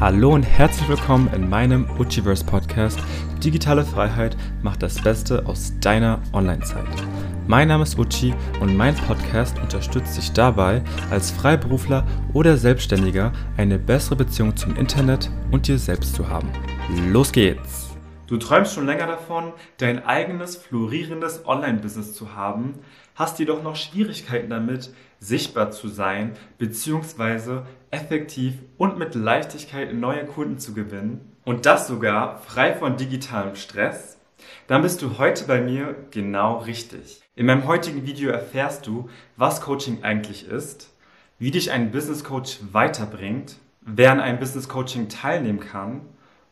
Hallo und herzlich willkommen in meinem Uchiverse Podcast. Digitale Freiheit macht das Beste aus deiner Online-Zeit. Mein Name ist Uchi und mein Podcast unterstützt dich dabei, als Freiberufler oder Selbstständiger eine bessere Beziehung zum Internet und dir selbst zu haben. Los geht's! Du träumst schon länger davon, dein eigenes florierendes Online-Business zu haben, hast jedoch noch Schwierigkeiten damit, sichtbar zu sein bzw. effektiv und mit Leichtigkeit neue Kunden zu gewinnen und das sogar frei von digitalem Stress, dann bist du heute bei mir genau richtig. In meinem heutigen Video erfährst du, was Coaching eigentlich ist, wie dich ein Business Coach weiterbringt, wer an einem Business Coaching teilnehmen kann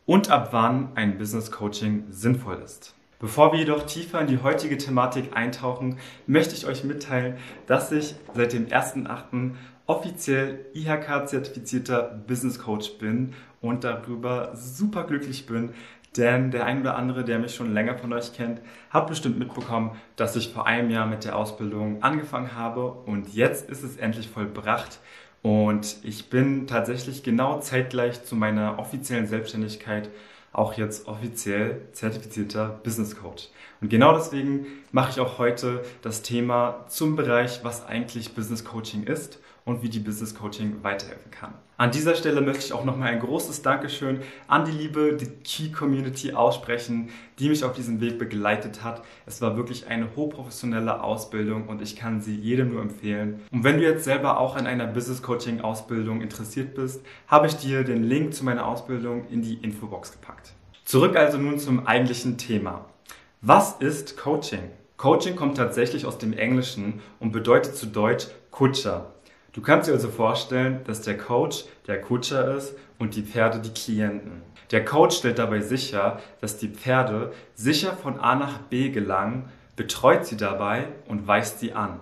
und ab wann ein Business Coaching sinnvoll ist. Bevor wir jedoch tiefer in die heutige Thematik eintauchen, möchte ich euch mitteilen, dass ich seit dem 1.8. offiziell IHK-zertifizierter Business Coach bin und darüber super glücklich bin, denn der ein oder andere, der mich schon länger von euch kennt, hat bestimmt mitbekommen, dass ich vor einem Jahr mit der Ausbildung angefangen habe und jetzt ist es endlich vollbracht. Und ich bin tatsächlich genau zeitgleich zu meiner offiziellen Selbstständigkeit auch jetzt offiziell zertifizierter Business Coach. Und genau deswegen mache ich auch heute das Thema zum Bereich, was eigentlich Business Coaching ist und wie die Business Coaching weiterhelfen kann. An dieser Stelle möchte ich auch nochmal ein großes Dankeschön an die liebe die Key Community aussprechen, die mich auf diesem Weg begleitet hat. Es war wirklich eine hochprofessionelle Ausbildung und ich kann sie jedem nur empfehlen. Und wenn du jetzt selber auch an einer Business Coaching Ausbildung interessiert bist, habe ich dir den Link zu meiner Ausbildung in die Infobox gepackt. Zurück also nun zum eigentlichen Thema. Was ist Coaching? Coaching kommt tatsächlich aus dem Englischen und bedeutet zu Deutsch Kutscher. Du kannst dir also vorstellen, dass der Coach der Kutscher ist und die Pferde die Klienten. Der Coach stellt dabei sicher, dass die Pferde sicher von A nach B gelangen, betreut sie dabei und weist sie an.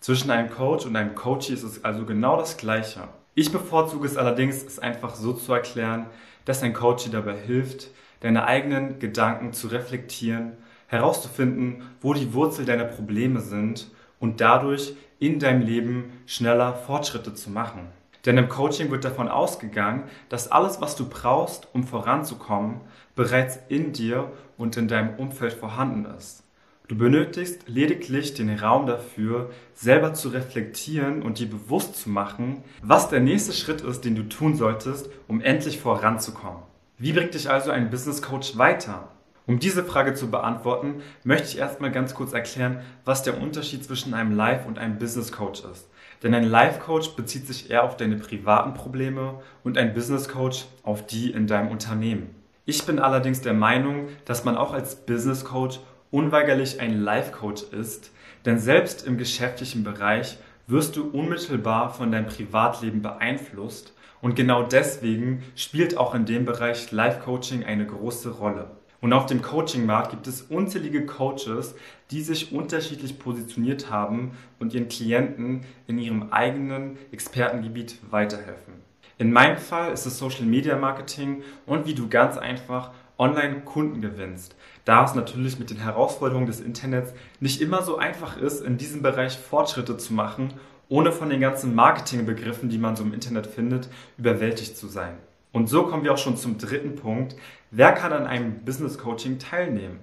Zwischen einem Coach und einem Coachee ist es also genau das Gleiche. Ich bevorzuge es allerdings, es einfach so zu erklären, dass ein Coachee dabei hilft, deine eigenen Gedanken zu reflektieren, herauszufinden, wo die Wurzel deiner Probleme sind und dadurch in deinem Leben schneller Fortschritte zu machen. Denn im Coaching wird davon ausgegangen, dass alles, was du brauchst, um voranzukommen, bereits in dir und in deinem Umfeld vorhanden ist. Du benötigst lediglich den Raum dafür, selber zu reflektieren und dir bewusst zu machen, was der nächste Schritt ist, den du tun solltest, um endlich voranzukommen. Wie bringt dich also ein Business Coach weiter? Um diese Frage zu beantworten, möchte ich erstmal ganz kurz erklären, was der Unterschied zwischen einem Life- und einem Business Coach ist. Denn ein Life Coach bezieht sich eher auf deine privaten Probleme und ein Business Coach auf die in deinem Unternehmen. Ich bin allerdings der Meinung, dass man auch als Business Coach unweigerlich ein Life Coach ist, denn selbst im geschäftlichen Bereich wirst du unmittelbar von deinem Privatleben beeinflusst und genau deswegen spielt auch in dem Bereich Life Coaching eine große Rolle. Und auf dem Coaching-Markt gibt es unzählige Coaches, die sich unterschiedlich positioniert haben und ihren Klienten in ihrem eigenen Expertengebiet weiterhelfen. In meinem Fall ist es Social Media Marketing und wie du ganz einfach online Kunden gewinnst. Da es natürlich mit den Herausforderungen des Internets nicht immer so einfach ist, in diesem Bereich Fortschritte zu machen, ohne von den ganzen Marketingbegriffen, die man so im Internet findet, überwältigt zu sein. Und so kommen wir auch schon zum dritten Punkt. Wer kann an einem Business Coaching teilnehmen?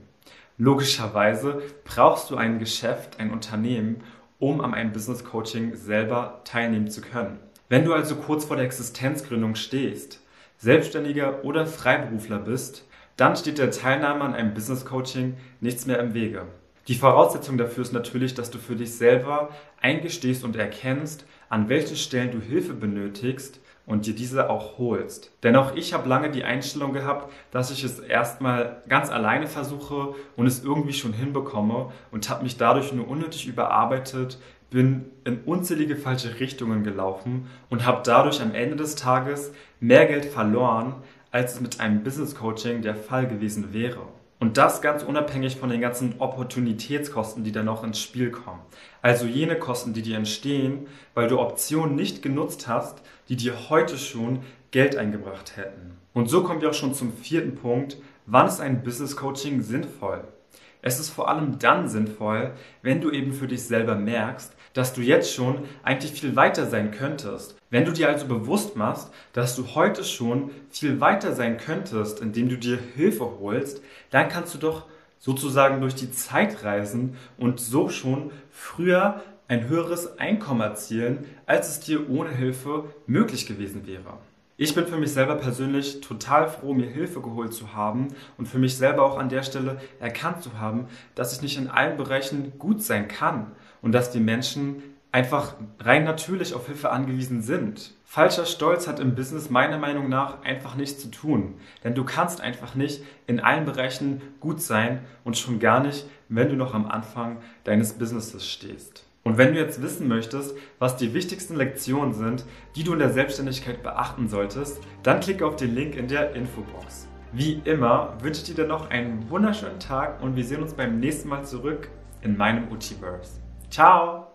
Logischerweise brauchst du ein Geschäft, ein Unternehmen, um an einem Business Coaching selber teilnehmen zu können. Wenn du also kurz vor der Existenzgründung stehst, Selbstständiger oder Freiberufler bist, dann steht der Teilnahme an einem Business Coaching nichts mehr im Wege. Die Voraussetzung dafür ist natürlich, dass du für dich selber eingestehst und erkennst, an welchen Stellen du Hilfe benötigst und dir diese auch holst. Denn auch ich habe lange die Einstellung gehabt, dass ich es erstmal ganz alleine versuche und es irgendwie schon hinbekomme und habe mich dadurch nur unnötig überarbeitet, bin in unzählige falsche Richtungen gelaufen und habe dadurch am Ende des Tages mehr Geld verloren, als es mit einem Business Coaching der Fall gewesen wäre. Und das ganz unabhängig von den ganzen Opportunitätskosten, die dann noch ins Spiel kommen. Also jene Kosten, die dir entstehen, weil du Optionen nicht genutzt hast, die dir heute schon Geld eingebracht hätten. Und so kommen wir auch schon zum vierten Punkt. Wann ist ein Business Coaching sinnvoll? Es ist vor allem dann sinnvoll, wenn du eben für dich selber merkst, dass du jetzt schon eigentlich viel weiter sein könntest. Wenn du dir also bewusst machst, dass du heute schon viel weiter sein könntest, indem du dir Hilfe holst, dann kannst du doch sozusagen durch die Zeit reisen und so schon früher ein höheres Einkommen erzielen, als es dir ohne Hilfe möglich gewesen wäre. Ich bin für mich selber persönlich total froh, mir Hilfe geholt zu haben und für mich selber auch an der Stelle erkannt zu haben, dass ich nicht in allen Bereichen gut sein kann und dass die Menschen einfach rein natürlich auf Hilfe angewiesen sind. Falscher Stolz hat im Business meiner Meinung nach einfach nichts zu tun, denn du kannst einfach nicht in allen Bereichen gut sein und schon gar nicht, wenn du noch am Anfang deines Businesses stehst. Und wenn du jetzt wissen möchtest, was die wichtigsten Lektionen sind, die du in der Selbstständigkeit beachten solltest, dann klicke auf den Link in der Infobox. Wie immer wünsche ich dir noch einen wunderschönen Tag und wir sehen uns beim nächsten Mal zurück in meinem Uchiverse. Ciao!